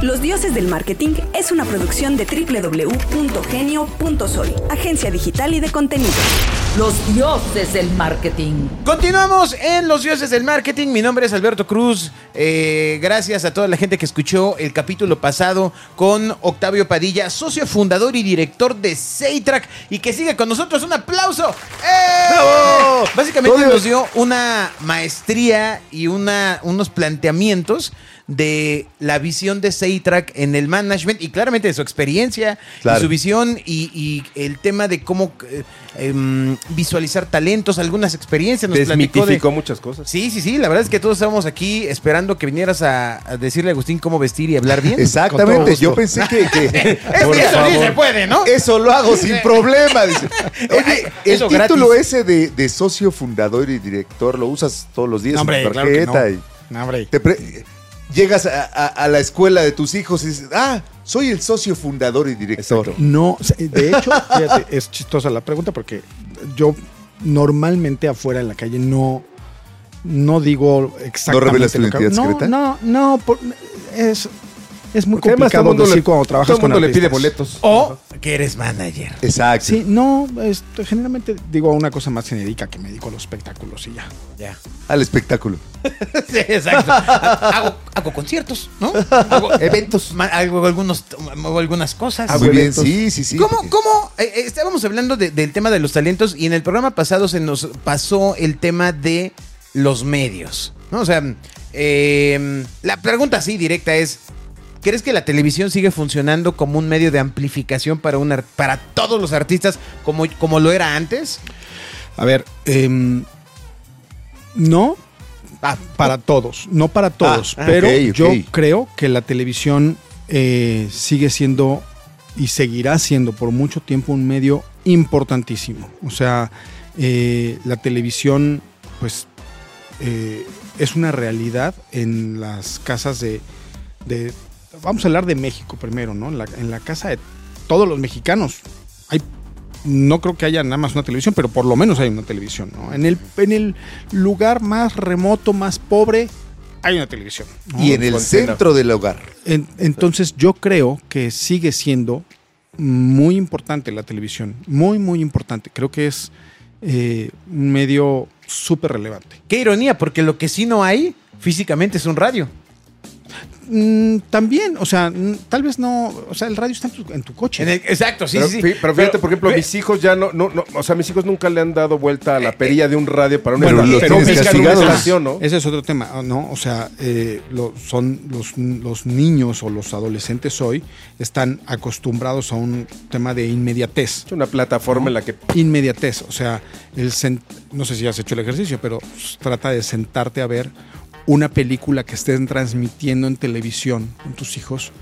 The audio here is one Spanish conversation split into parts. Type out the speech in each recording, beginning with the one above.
Los Dioses del Marketing es una producción de www.genio.soy, agencia digital y de contenido. Los dioses del marketing. Continuamos en Los Dioses del Marketing. Mi nombre es Alberto Cruz. Eh, gracias a toda la gente que escuchó el capítulo pasado con Octavio Padilla, socio fundador y director de Seitrack y que sigue con nosotros. ¡Un aplauso! ¡Eh! Básicamente nos dio una maestría y una, unos planteamientos de la visión de Seitrack en el management y claramente de su experiencia Claro. y su visión y, y el tema de cómo eh, em, visualizar talentos, algunas experiencias. Nos platicó de, Desmitificó muchas cosas. Sí, sí, sí. La verdad es que todos estábamos aquí esperando que vinieras a, a decirle a Agustín cómo vestir y hablar bien. Exactamente, yo pensé que, que Es Por que eso sí se puede, ¿no? eso lo hago sin problema. Dice. Oye, el Eso título gratis. ese de, de socio fundador y director lo usas todos los días No, hombre, en tu claro que tarjeta. no. y No, hombre. te pre- llegas a, a- a la escuela de tus hijos y dices, ah, soy el socio fundador y director. Exacto. No, de hecho, fíjate, es chistosa la pregunta porque yo normalmente afuera en la calle no, no digo exactamente revelas tu identidad no, secreta? No, no, por- es, es muy Porque además todo complicado el mundo decir le, cuando trabajas todo con mundo le pide artistas. boletos. O que eres manager. Exacto. Sí, no, generalmente digo una cosa más genérica que me dedico a los espectáculos y ya. Ya. Al espectáculo. Sí, exacto. hago, hago conciertos, ¿no? Hago eventos, hago, algunos, hago algunas cosas. Muy bien, sí, sí, sí. ¿Cómo, cómo? eh, eh, estábamos hablando de- del tema de los talentos y en el programa pasado se nos pasó el tema de los medios, ¿no? O sea, eh, la pregunta así directa es, ¿crees que la televisión sigue funcionando como un medio de amplificación para, un ar- para todos los artistas como, como lo era antes? A ver, em, no Ah, para todos, no para todos, ah, pero yo creo que la televisión eh, sigue siendo y seguirá siendo por mucho tiempo un medio importantísimo. O sea, eh, la televisión, pues, eh, es una realidad en las casas de, de- Vamos a hablar de México primero, ¿no? En la, en la casa de todos los mexicanos. Hay no creo que haya nada más una televisión, pero por lo menos hay una televisión, ¿no? En el, en el lugar más remoto, más pobre, hay una televisión. ¿no? Y en el centro del hogar. En- entonces yo creo que sigue siendo muy importante la televisión, muy, muy importante. Creo que es eh, un medio súper relevante. Qué ironía, porque lo que sí no hay físicamente es un radio. Mm, también, o sea, tal vez no, o sea, el radio está en tu, en tu coche. En el- exacto, sí, pero, sí, pero fíjate, Pero- por ejemplo, ve- mis hijos ya no, no, no, o sea, mis hijos nunca le han dado vuelta a la perilla de un radio para una Bueno, estación, ¿no? Ese es otro tema, ¿no? O sea, eh, lo- son los, los niños o los adolescentes hoy están acostumbrados a un tema de inmediatez. Es una plataforma en la que Inmediatez, o sea, el no sé si has hecho el ejercicio, pero s- trata de sentarte a ver una película que estén transmitiendo en televisión con tus hijos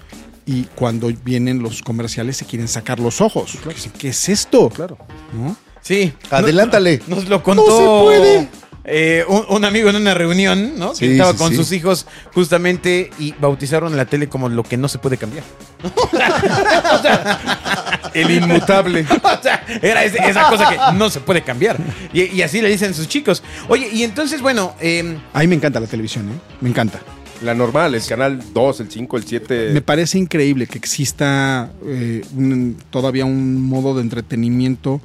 y cuando vienen los comerciales se quieren sacar los ojos. Dicen, ¿Qué es esto? Claro. ¿No? Sí. Adelántale. Nos, nos lo contó. No se puede. eh, un, un amigo en una reunión, ¿no? Que Sí, estaba sí, con sí. sus hijos justamente y bautizaron la tele como lo que no se puede cambiar. El inmutable. O sea, era esa cosa que no se puede cambiar. Y, y así le dicen sus chicos. Oye, y entonces, bueno, eh, A mí me encanta la televisión, ¿eh? Me encanta. La normal, el canal 2, el 5, el 7. Me parece increíble que exista eh, un- todavía un modo de entretenimiento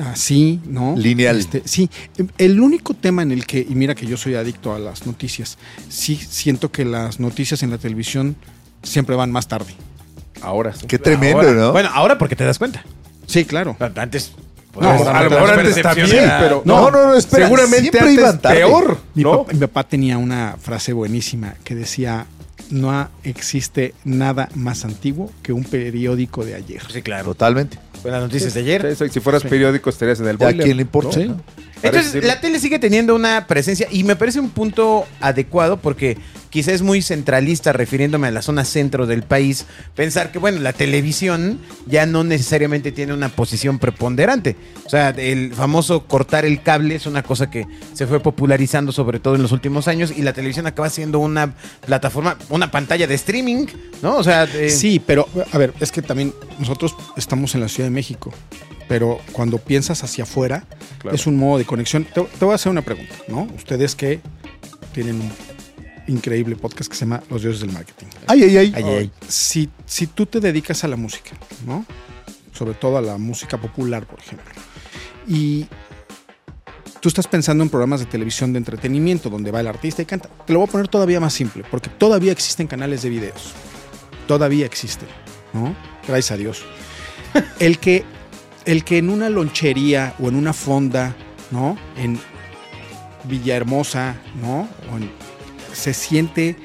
así, ¿no? Lineal. Este, sí, el único tema en el que, y mira que yo soy adicto a las noticias, sí siento que las noticias en la televisión siempre van más tarde. Ahora sí. Qué tremendo, ahora- ¿no? Bueno, ahora porque te das cuenta. Sí, claro. Antes. No, a lo mejor antes también, pero No, no, no, espera, Seguramente antes iban peor, Mi, ¿no? papá, mi papá tenía una frase buenísima que decía, no existe nada más antiguo que un periódico de ayer. Sí, claro. Totalmente. Fue las noticias de ayer. Sí, sí, Si fueras periódico estarías en el ¿Ya a boiler, quién le importa? Entonces, la tele sigue teniendo una presencia y me parece un punto adecuado porque quizá es muy centralista, refiriéndome a la zona centro del país, pensar que, bueno, la televisión ya no necesariamente tiene una posición preponderante. O sea, el famoso cortar el cable es una cosa que se fue popularizando sobre todo en los últimos años y la televisión acaba siendo una plataforma, una pantalla de streaming, ¿no? O sea, eh, Sí, pero a ver, es que también nosotros estamos en la Ciudad de México, pero cuando piensas hacia afuera Claro. es un modo de conexión. Te, te voy a hacer una pregunta, ¿no? Ustedes que tienen increíble podcast que se llama Los Dioses del Marketing. Ay, ay, ay. Ay, ay. Si, si tú te dedicas a la música, ¿no? Sobre todo a la música popular, por ejemplo, y tú estás pensando en programas de televisión de entretenimiento donde va el artista y canta, te lo voy a poner todavía más simple, porque todavía existen canales de videos. Todavía existen, ¿no? Gracias a Dios. El que, el que en una lonchería o en una fonda, ¿no? En Villahermosa, ¿no? O en- se siente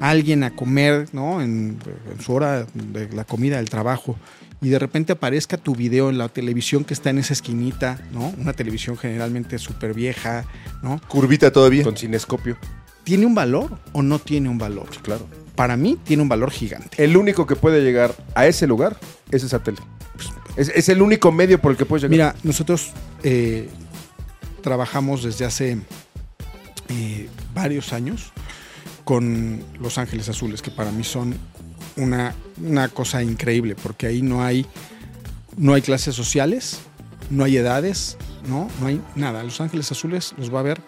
alguien a comer, ¿no? En, en su hora de la comida del trabajo y de repente aparezca tu video en la televisión que está en esa esquinita, ¿no? Una televisión generalmente súper vieja, ¿no? Curvita todavía. Con cinescopio. ¿Tiene un valor o no tiene un valor? Claro. Para mí tiene un valor gigante. El único que puede llegar a ese lugar es esa tele. Es, es el único medio por el que puedes llegar. Mira, nosotros eh, trabajamos desde hace eh, varios años con Los Ángeles Azules, que para mí son una, una cosa increíble, porque ahí no hay, no hay clases sociales, no hay edades, ¿no? no hay nada. Los Ángeles Azules los va a ver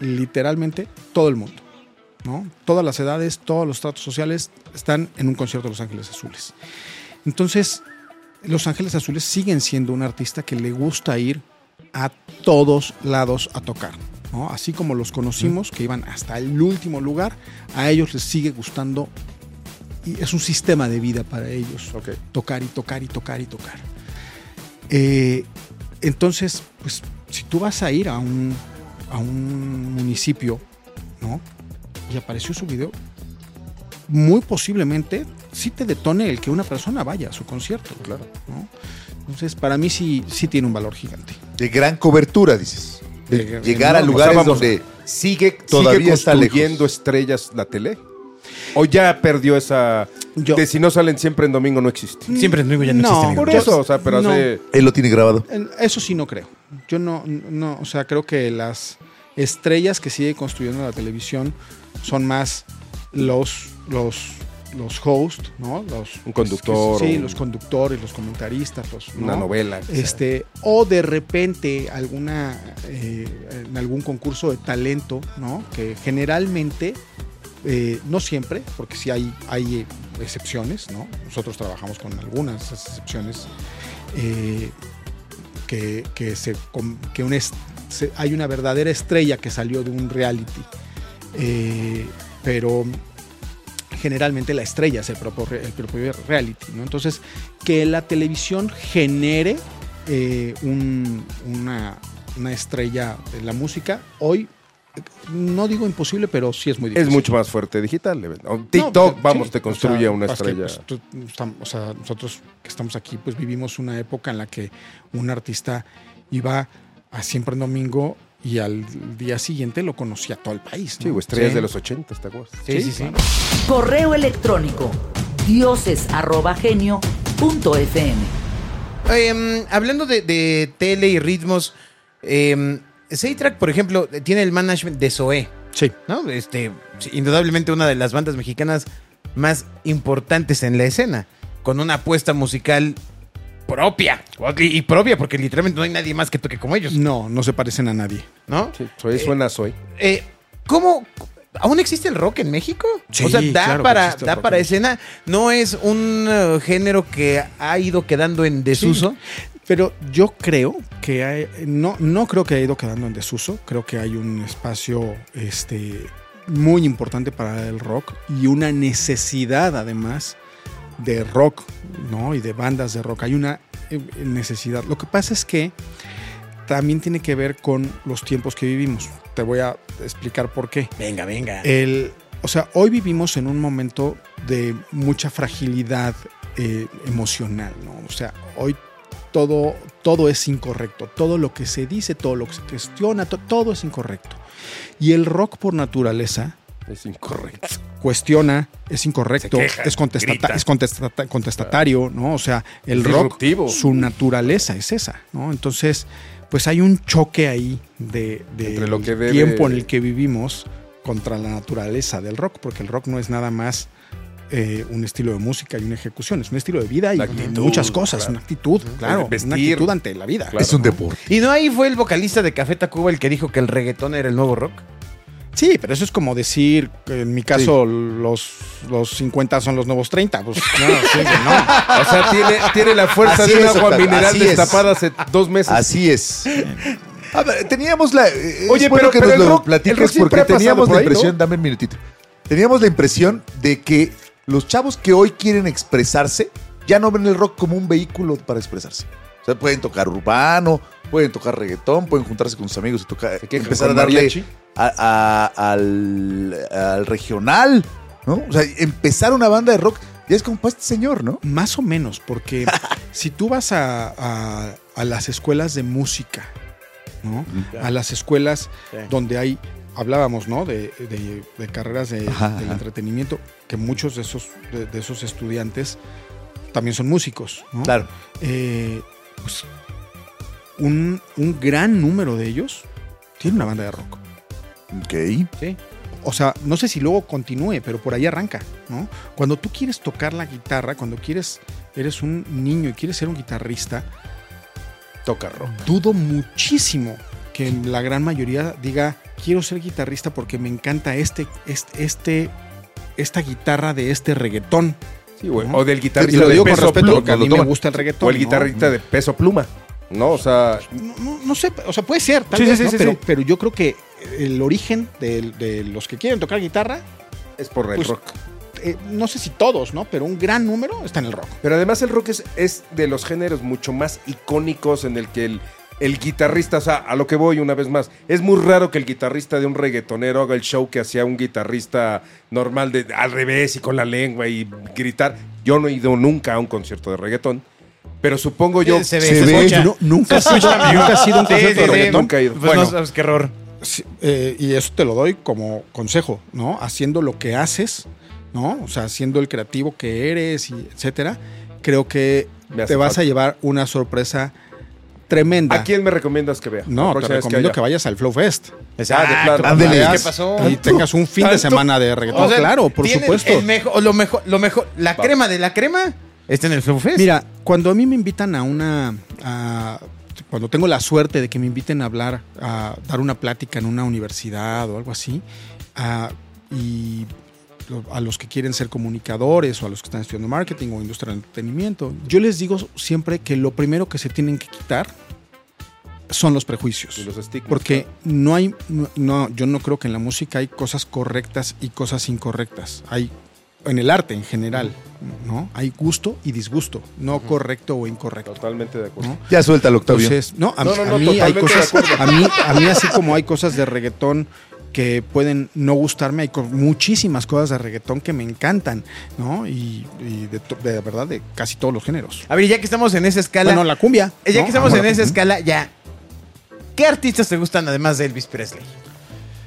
literalmente todo el mundo. ¿no? Todas las edades, todos los tratos sociales están en un concierto de Los Ángeles Azules. Entonces, Los Ángeles Azules siguen siendo un artista que le gusta ir a todos lados a tocar. ¿No? Así como los conocimos, que iban hasta el último lugar, a ellos les sigue gustando y es un sistema de vida para ellos. Tocar y tocar y tocar y tocar. Eh, entonces, pues, si tú vas a ir a un, a un municipio, ¿no? Y apareció su video, muy posiblemente sí te detone el que una persona vaya a su concierto. Claro. ¿no? Entonces, para mí sí, sí tiene un valor gigante. De gran cobertura, dices. De De- llegar a lugares O sea, vamos, donde sigue ¿Sigue todavía está construyendo lejos. estrellas la tele? ¿O ya perdió esa... Yo- de si no salen siempre en domingo no existe? Siempre en domingo ya no, No, existe. Por eso, o sea, pero no. hace... Él lo tiene grabado. Eso sí no creo. Yo no, no, o sea, creo que las estrellas que sigue construyendo la televisión son más los, los, los hosts, ¿no? Los, Un conductor Sí, o- los conductores, los comentaristas, los, Una ¿no? novela. Este, o de repente alguna eh, en algún concurso de talento, ¿no? Que generalmente, eh, no siempre, porque sí hay, hay eh, excepciones, ¿no? Nosotros trabajamos con algunas excepciones. eh, que, que se, que una se- hay una verdadera estrella que salió de un reality. Pero generalmente la estrella es el propio, el propio reality, ¿no? Entonces, que la televisión genere eh, un- una, una estrella en la música, hoy eh, no digo imposible, pero sí es muy difícil. Es mucho más fuerte digital. o No, TikTok, pues, vamos, sí, te o construye sea, una es que, estrella. pues, tú- o sea, nosotros que estamos aquí, pues vivimos una época en la que un artista iba a siempre en domingo y al día siguiente lo conocía todo el país. ¿no? sí, o estrellas Sí. de los 80, ¿te acuerdas? Sí, sí, sí. claro. Correo electrónico dioses@genio.fm. Em, hablando de, de tele y ritmos, eh, por ejemplo, tiene el management de Zoé, Sí. ¿no? Este, sí, indudablemente una de las bandas mexicanas más importantes en la escena, con una apuesta musical propia, y propia, porque literalmente no hay nadie más que toque como ellos, No, no se parecen a nadie. ¿no? Sí, soy, suena soy. Eh, ¿Cómo? ¿Aún existe el rock en México? Sí, o sea, da claro para, da para en escena. No es un eh, género que ha ido quedando en desuso. Pero yo creo que hay- no, no creo que haya ido quedando en desuso. Creo que hay un espacio este, muy importante para el rock y una necesidad además de rock, ¿no? Y de bandas de rock. Hay una eh, necesidad. Lo que pasa es que también tiene que ver con los tiempos que vivimos. Te voy a explicar por qué. Venga, venga. El, o sea, hoy vivimos en un momento de mucha fragilidad eh, emocional, ¿no? O sea, hoy todo, todo es incorrecto. Todo lo que se dice, todo lo que se cuestiona, to- todo es incorrecto. Y el rock por naturaleza Es incorrecto. cuestiona, es incorrecto, queja, es, contestata- grita. es contestata- contestatario, ¿no? O sea, el rock, su naturaleza es esa, ¿no? Entonces, pues hay un choque ahí de, de Entre lo que debe- tiempo en el que vivimos contra la naturaleza del rock, porque el rock no es nada más eh, un estilo de música y una ejecución, es un estilo de vida y actitud, muchas cosas, claro. una actitud, claro, vestir. una actitud ante la vida. Claro. es un deporte. ¿Y no ahí fue el vocalista de Café Tacuba el que dijo que el reggaetón era el nuevo rock? Sí, pero eso es como decir, que en mi caso, los, los 50 son los nuevos 30. Pues, no, sí, no. O sea, tiene, tiene la fuerza Así de un es, agua mineral así es. destapada hace dos meses. Así es. A ver, teníamos la. Oye, es bueno pero- que pero nos el lo rock- platiques porque teníamos por la ahí, ¿no? impresión, dame un minutito. Teníamos la impresión de que los chavos que hoy quieren expresarse ya no ven el rock como un vehículo para expresarse. Sea, pueden tocar urbano, pueden tocar reggaetón, pueden juntarse con sus amigos y tocar, quejan empezar a darle a- a- al, al regional, ¿no? O sea, empezar una banda de rock ya es como para este señor, ¿no? Más o menos, porque si tú vas a, a- a las escuelas de música, ¿no? A las escuelas Sí. donde hay, hablábamos, ¿no? De, de- de carreras de- Ajá, del ajá. entretenimiento, que muchos de esos, de, de esos estudiantes también son músicos, ¿no? Claro. Eh, pues, un, un gran número de ellos tiene una banda de rock. Ok. O sea, no sé si luego continúe, pero por ahí arranca, ¿no? Cuando tú quieres tocar la guitarra, cuando quieres, eres un niño y quieres ser un guitarrista, Toca rock. dudo muchísimo que la gran mayoría diga, quiero ser guitarrista porque me encanta este, este, este esta guitarra de este reggaetón. Sí, güey. ¿no? O del Y guitarrista de con peso respeto pluma. porque a lo mí me toman. gusta el reggaetón. O el ¿no? guitarrista de peso pluma. ¿No? O sea, No, no- no sé, o sea, puede ser, tal Sí, sí, vez, sí, ¿no? sí, pero, yo creo que el origen de, de los que quieren tocar guitarra, es por el Pues, rock. eh, no sé si todos, ¿no? Pero un gran número está en el rock. Pero además el rock es, es de los géneros mucho más icónicos en el que el, el guitarrista, o sea, a lo que voy una vez más, es muy raro que el guitarrista de un reggaetonero haga el show que hacía un guitarrista normal de al revés y con la lengua y gritar. Yo no he ido nunca a un concierto de reggaetón, pero supongo yo... se ve, se se, ve. escucha. No, nunca, Se escucha, nunca has ido a un concierto de reggaetón. Nunca he ido. Pues Bueno. no sabes qué error. Sí, eh, y eso te lo doy como consejo, ¿no? Haciendo lo que haces, ¿no? O sea, siendo el creativo que eres y etcétera, creo que te vas falta. a llevar una sorpresa tremenda. ¿A quién me recomiendas que vea? No, te recomiendo que, vayas al Flow Fest. Exacto. claro. Ándele. ¿Qué pasó? Y tengas un fin de semana de reggaetón. O sea, claro, por supuesto. El mejor, o lo mejor, lo mejor, la Va. crema de la crema está en el Flow Fest. Mira, cuando a mí me invitan a una. a- cuando tengo la suerte de que me inviten a hablar, a dar una plática en una universidad o algo así, a- y a los que quieren ser comunicadores o a los que están estudiando marketing o industria del entretenimiento, yo les digo siempre que lo primero que se tienen que quitar son los prejuicios. Y los estigmas, Porque no hay, no, no, yo no creo que en la música hay cosas correctas y cosas incorrectas. Hay, en el arte en general, ¿no? Hay gusto y disgusto, no correcto o incorrecto. Totalmente de acuerdo. ¿no? Ya suéltalo, Octavio. Entonces, no, a, No, no, a mí hay cosas, a mí, a mí así como hay cosas de reggaetón que pueden no gustarme, hay muchísimas cosas de reggaetón que me encantan, ¿no? Y, y de, verdad de casi todos los géneros. A ver, ya que estamos en esa escala, Bueno, la cumbia. ya ¿no? que estamos en esa escala, ya. ¿Qué artistas te gustan además de Elvis Presley?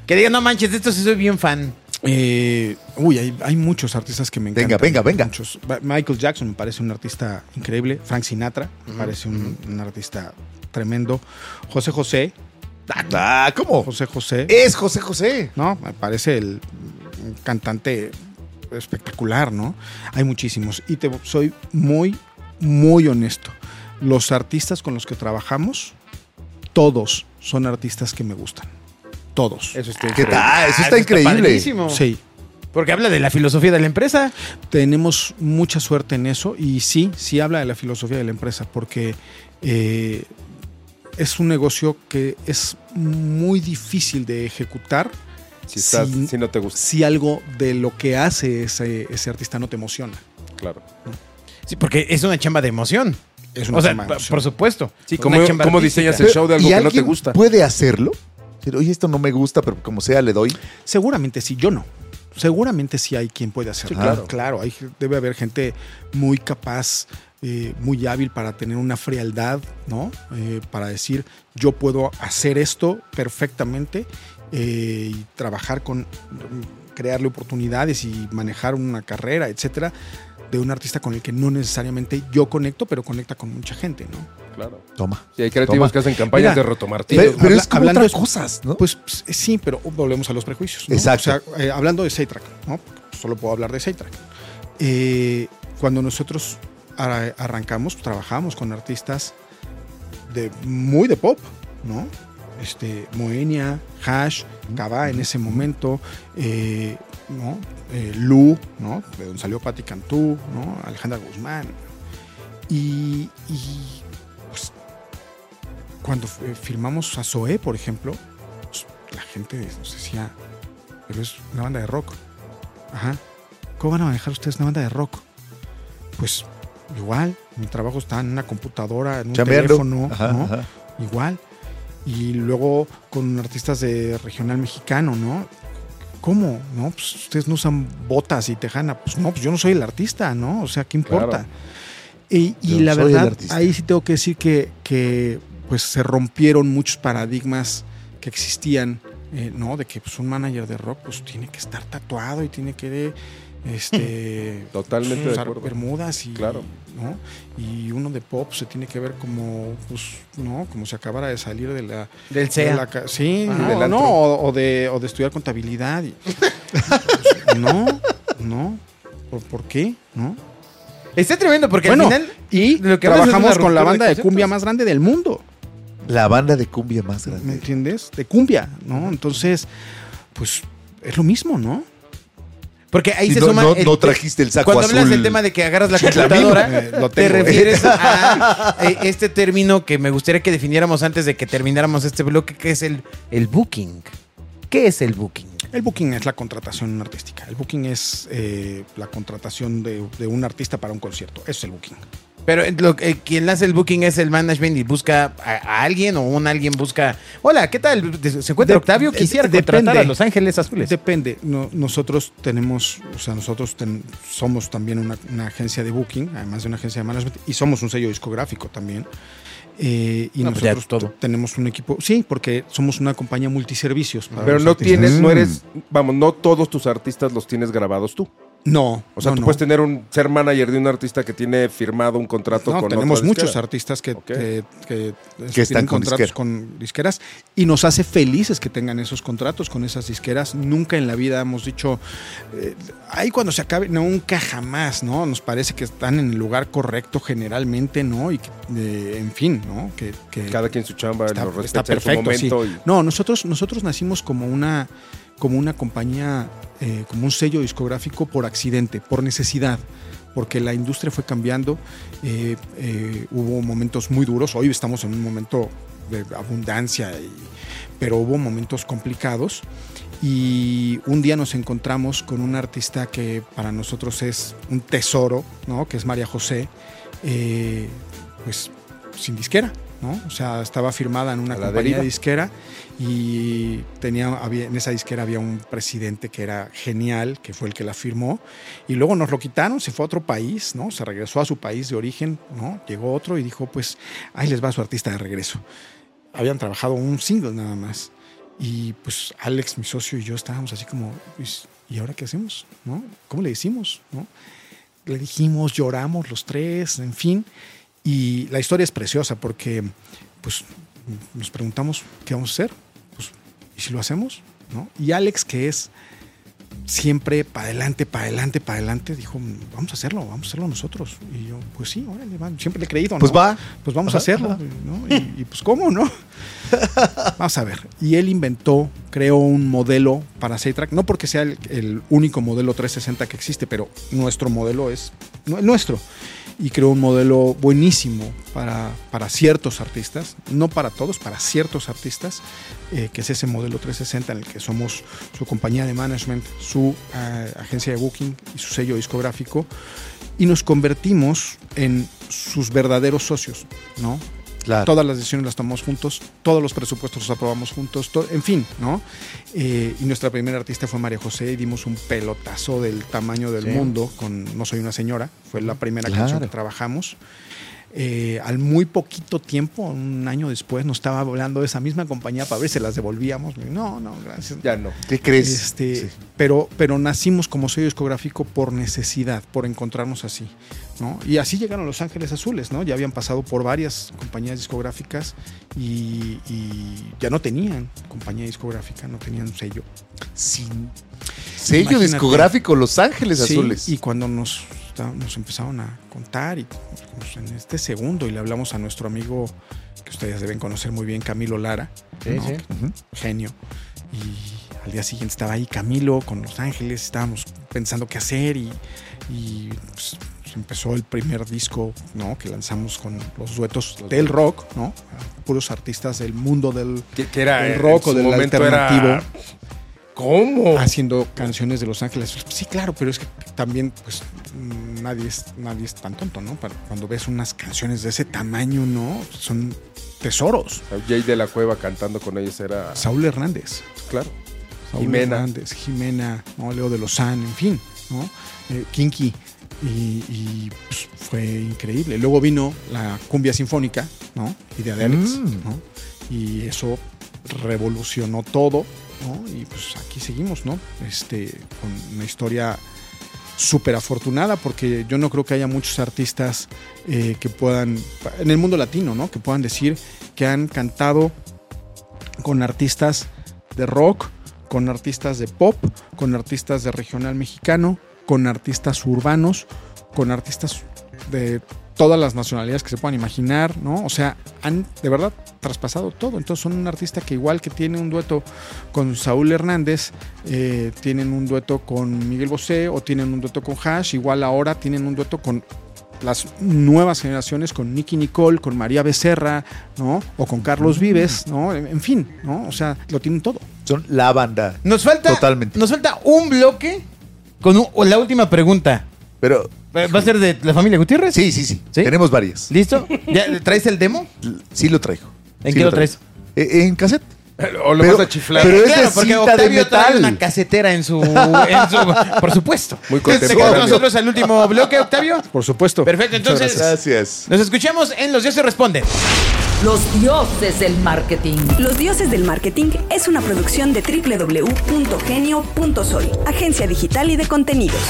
Que digan, no manches, de esto sí soy bien fan. Eh, uy, hay, hay muchos artistas que me Venga, encantan. venga, venga. Muchos. Ba- Michael Jackson me parece un artista increíble. Frank Sinatra me parece un, un artista tremendo. José José. Ah, ¿cómo? José José. Es José José. ¿no? Me parece el cantante espectacular, ¿no? Hay muchísimos. Y te soy muy, muy honesto. Los artistas con los que trabajamos, todos son artistas que me gustan. Todos. Eso está ¿Qué increíble. tal? Eso Ah, está increíble. padrísimo. Sí. Porque habla de la filosofía de la empresa. Tenemos mucha suerte en eso y sí, sí habla de la filosofía de la empresa porque eh, es un negocio que es muy difícil de ejecutar Si, estás, si- si no te gusta, si algo de lo que hace ese, ese artista no te emociona. claro. Sí, porque es una chamba de emoción. Es una o sea, chamba de emoción. por supuesto. Sí, Una ¿cómo, diseñas el show de algo ¿Y que no te gusta? puede hacerlo? Oye, esto no me gusta, pero como sea, le doy. Seguramente sí, yo no. Seguramente sí hay quien puede hacerlo. Sí, claro. claro, hay, debe haber gente muy capaz, eh, muy hábil para tener una frialdad, ¿no? Eh, para decir, yo puedo hacer esto perfectamente eh, y trabajar con, crearle oportunidades y manejar una carrera, etcétera, de un artista con el que no necesariamente yo conecto, pero conecta con mucha gente, ¿no? Claro. Toma. Sí, hay creativos Toma. que hacen campañas Mira, de rotomartillo. Pero, pero habla- es como hablando otras de- cosas, ¿no? Pues ps- sí, pero volvemos a los prejuicios. ¿no? Exacto. O sea, eh, hablando de Saytrack, ¿no? Solo puedo hablar de Saytrack. Eh, cuando nosotros arrancamos, trabajamos con artistas de muy de pop, ¿no? Este, Moenia, Hash, Kaba en ese momento, eh, ¿no? Eh, Lu, ¿no? De donde salió Patti Cantú, ¿no? Alejandra Guzmán. Y, y, pues, cuando fu- filmamos a Zoé, por ejemplo, pues, la gente nos decía, pero es una banda de rock. Ajá. ¿Cómo van a manejar ustedes una banda de rock? Pues igual, mi trabajo está en una computadora, en un teléfono, Ajá, ¿no? ajá. Igual. Y luego con artistas de regional mexicano, ¿no? ¿Cómo? ¿No? Pues ustedes no usan botas y tejana. Pues no, pues yo no soy el artista, ¿no? O sea, ¿qué importa? Claro. Y, y la verdad, ahí sí tengo que decir que, que, pues se rompieron muchos paradigmas que existían, eh, ¿no? De que pues, un manager de rock pues tiene que estar tatuado y tiene que este Totalmente de usar acuerdo. bermudas y Claro. ¿no? y uno de pop se tiene que ver como pues no como si acabara de salir de la Del de CEA. la sí no, Del antro. no, o, o de o de estudiar contabilidad y- pues, no no ¿Por, por qué no Está tremendo porque bueno al final. y lo que trabajamos con la de banda de, conceptos. cumbia más grande del mundo La banda de cumbia más ¿me grande. entiendes? de cumbia no entonces pues es lo mismo no Porque ahí Sí, se no, suma. no- el- no trajiste el saco Cuando azul. hablas del tema de que agarras la computadora, eh, te eh. refieres a eh, este término que me gustaría que definiéramos antes de que termináramos este bloque, que es el, el booking. ¿Qué es el booking? El booking es la contratación artística. El booking es eh, la contratación de, de un artista para un concierto. Eso es el booking. Pero eh, lo, que- quien hace el booking es el management y busca a, a alguien o un alguien busca. Hola, ¿qué tal? ¿Se encuentra De- Octavio? de- Quisiera depende. contratar a Los Ángeles Azules. Depende. No- nosotros tenemos, o sea, nosotros ten- somos también una, una agencia de booking, además de una agencia de management, y somos un sello discográfico también. Eh, y No, pues nosotros todo. t- tenemos un equipo, sí, porque somos una compañía multiservicios. para Pero no artistas. tienes, no Mm. eres, vamos, no todos tus artistas los tienes grabados tú. No, O sea, no, tú no. puedes tener un, ser manager de un artista que tiene firmado un contrato No, con tenemos otra muchos artistas que, Ok. que, que Que están tienen con contratos disquera. con disqueras y nos hace felices que tengan esos contratos con esas disqueras. Nunca en la vida hemos dicho, eh, ahí cuando se acabe, nunca jamás, ¿no? Nos parece que están en el lugar correcto generalmente, ¿no? Y que, eh, en fin, ¿no? Que, que Cada quien su chamba, está, lo está respeta en su perfecto, sí. momento. y- No, nosotros, nosotros nacimos como una, como una compañía, eh, como un sello discográfico por accidente, por necesidad, porque la industria fue cambiando, eh, eh, hubo momentos muy duros, hoy estamos en un momento de abundancia, pero hubo momentos complicados. Y un día nos encontramos con un artista que para nosotros es un tesoro, ¿no? que es María José, pues sin disquera, ¿no? O sea, estaba firmada en una compañía deriva. disquera y tenía, había, en esa disquera había un presidente que era genial, que fue el que la firmó, y luego nos lo quitaron, se fue a otro país, ¿no? Se regresó a su país de origen, ¿no? Llegó otro y dijo, pues, ahí les va su artista de regreso. Habían trabajado un single nada más. Y pues Alex, mi socio y yo estábamos así como, pues, ¿y ahora qué hacemos? ¿No? ¿Cómo le decimos? ¿No? Le dijimos, lloramos los tres, en fin. Y la historia es preciosa porque, pues, nos preguntamos qué vamos a hacer. Pues, ¿y si lo hacemos? ¿No? Y Alex, que es siempre para adelante, para adelante, para adelante, dijo, vamos a hacerlo, vamos a hacerlo nosotros. Y yo, pues sí, órale, va. siempre le he creído, ¿no? Pues va. Pues vamos a hacerlo, ¿no? Y, y, pues, ¿cómo, no? Vamos a ver. Y él inventó, creó un modelo para Track, no porque sea el, el único modelo 360 que existe, pero nuestro modelo es el nuestro. Y creó un modelo buenísimo para, para ciertos artistas, no para todos, para ciertos artistas, eh, que es ese modelo 360 en el que somos su compañía de management, su eh, agencia de booking y su sello discográfico, y nos convertimos en sus verdaderos socios, ¿no? Claro. Todas las decisiones las tomamos juntos, todos los presupuestos los aprobamos juntos, to- en fin, ¿no? Eh, y nuestra primera artista fue María José y dimos un pelotazo del tamaño del Sí. mundo con No Soy una Señora, fue la primera Claro. canción que trabajamos. Eh, al muy poquito tiempo, un año después, nos estaba hablando de esa misma compañía para ver si las devolvíamos. No, no, gracias. Ya no. ¿Qué crees? Este, Sí. pero, pero nacimos como sello discográfico por necesidad, por encontrarnos así. ¿no? Y así llegaron Los Ángeles Azules, ¿no? Ya habían pasado por varias compañías discográficas y, y ya no tenían compañía discográfica, no tenían un sello. Sin sello Imagínate. discográfico Los Ángeles Sí, Azules. Y cuando nos nos empezaron a contar y pues, en este segundo y le hablamos a nuestro amigo que ustedes deben conocer muy bien, Camilo Lara, Sí, ¿no? sí. genio. Y al día siguiente estaba ahí Camilo con Los Ángeles, estábamos pensando qué hacer y, y, pues, empezó el primer disco ¿no? que lanzamos con los duetos del rock, ¿no? puros artistas del mundo del, Que, que era en rock o del momento alternativo era- ¿Cómo? haciendo canciones de Los Ángeles. Sí, claro, pero es que también, pues, mm, nadie es, nadie es tan tonto, ¿no? Cuando ves unas canciones de ese tamaño, ¿no? Son tesoros. Jay de la Cueva cantando con ellos era. Saúl Hernández. Claro. Saúl Jimena. Hernández, Jimena, ¿no? Leo de Lozán, en fin, ¿no? Eh, Kinky. Y, y, pues, fue increíble. Luego vino la cumbia sinfónica, ¿no? Y de Alex, Mm. ¿no? Y eso revolucionó todo, Y pues aquí seguimos, ¿no? Este, con una historia súper afortunada porque yo no creo que haya muchos artistas eh, que puedan, en el mundo latino, ¿no? Que puedan decir que han cantado con artistas de rock, con artistas de pop, con artistas de regional mexicano, con artistas urbanos, con artistas de todas las nacionalidades que se puedan imaginar, ¿no? O sea, han de verdad traspasado todo. Entonces son un artista que igual que tiene un dueto con Saúl Hernández, eh, tienen un dueto con Miguel Bosé o tienen un dueto con Hash, igual ahora tienen un dueto con las nuevas generaciones con Nicky Nicole, con María Becerra, ¿no? O con Carlos Vives, ¿no? En en fin, ¿no? O sea, lo tienen todo. Son la banda. Nos falta, Totalmente. nos falta un bloque con un- o la última pregunta. Pero ¿Va a ser de la familia Gutiérrez? sí, sí, sí. ¿Sí? Tenemos varias. ¿Listo? ¿Ya traes el demo? Sí lo traigo. ¿En Sí qué lo traes? Eh, En cassette. O le Pero- vas a chiflar. pero- es de claro, porque cinta de Octavio trae una casetera en su, en su- Por supuesto. Muy ¿Se queda con contemporáneo. nosotros al último bloque, Octavio? Por supuesto. Perfecto, entonces- gracias. Nos escuchamos en Los Dioses Responden. Los dioses del marketing. Los Dioses del Marketing es una producción de www.genio.soy, agencia digital y de contenidos.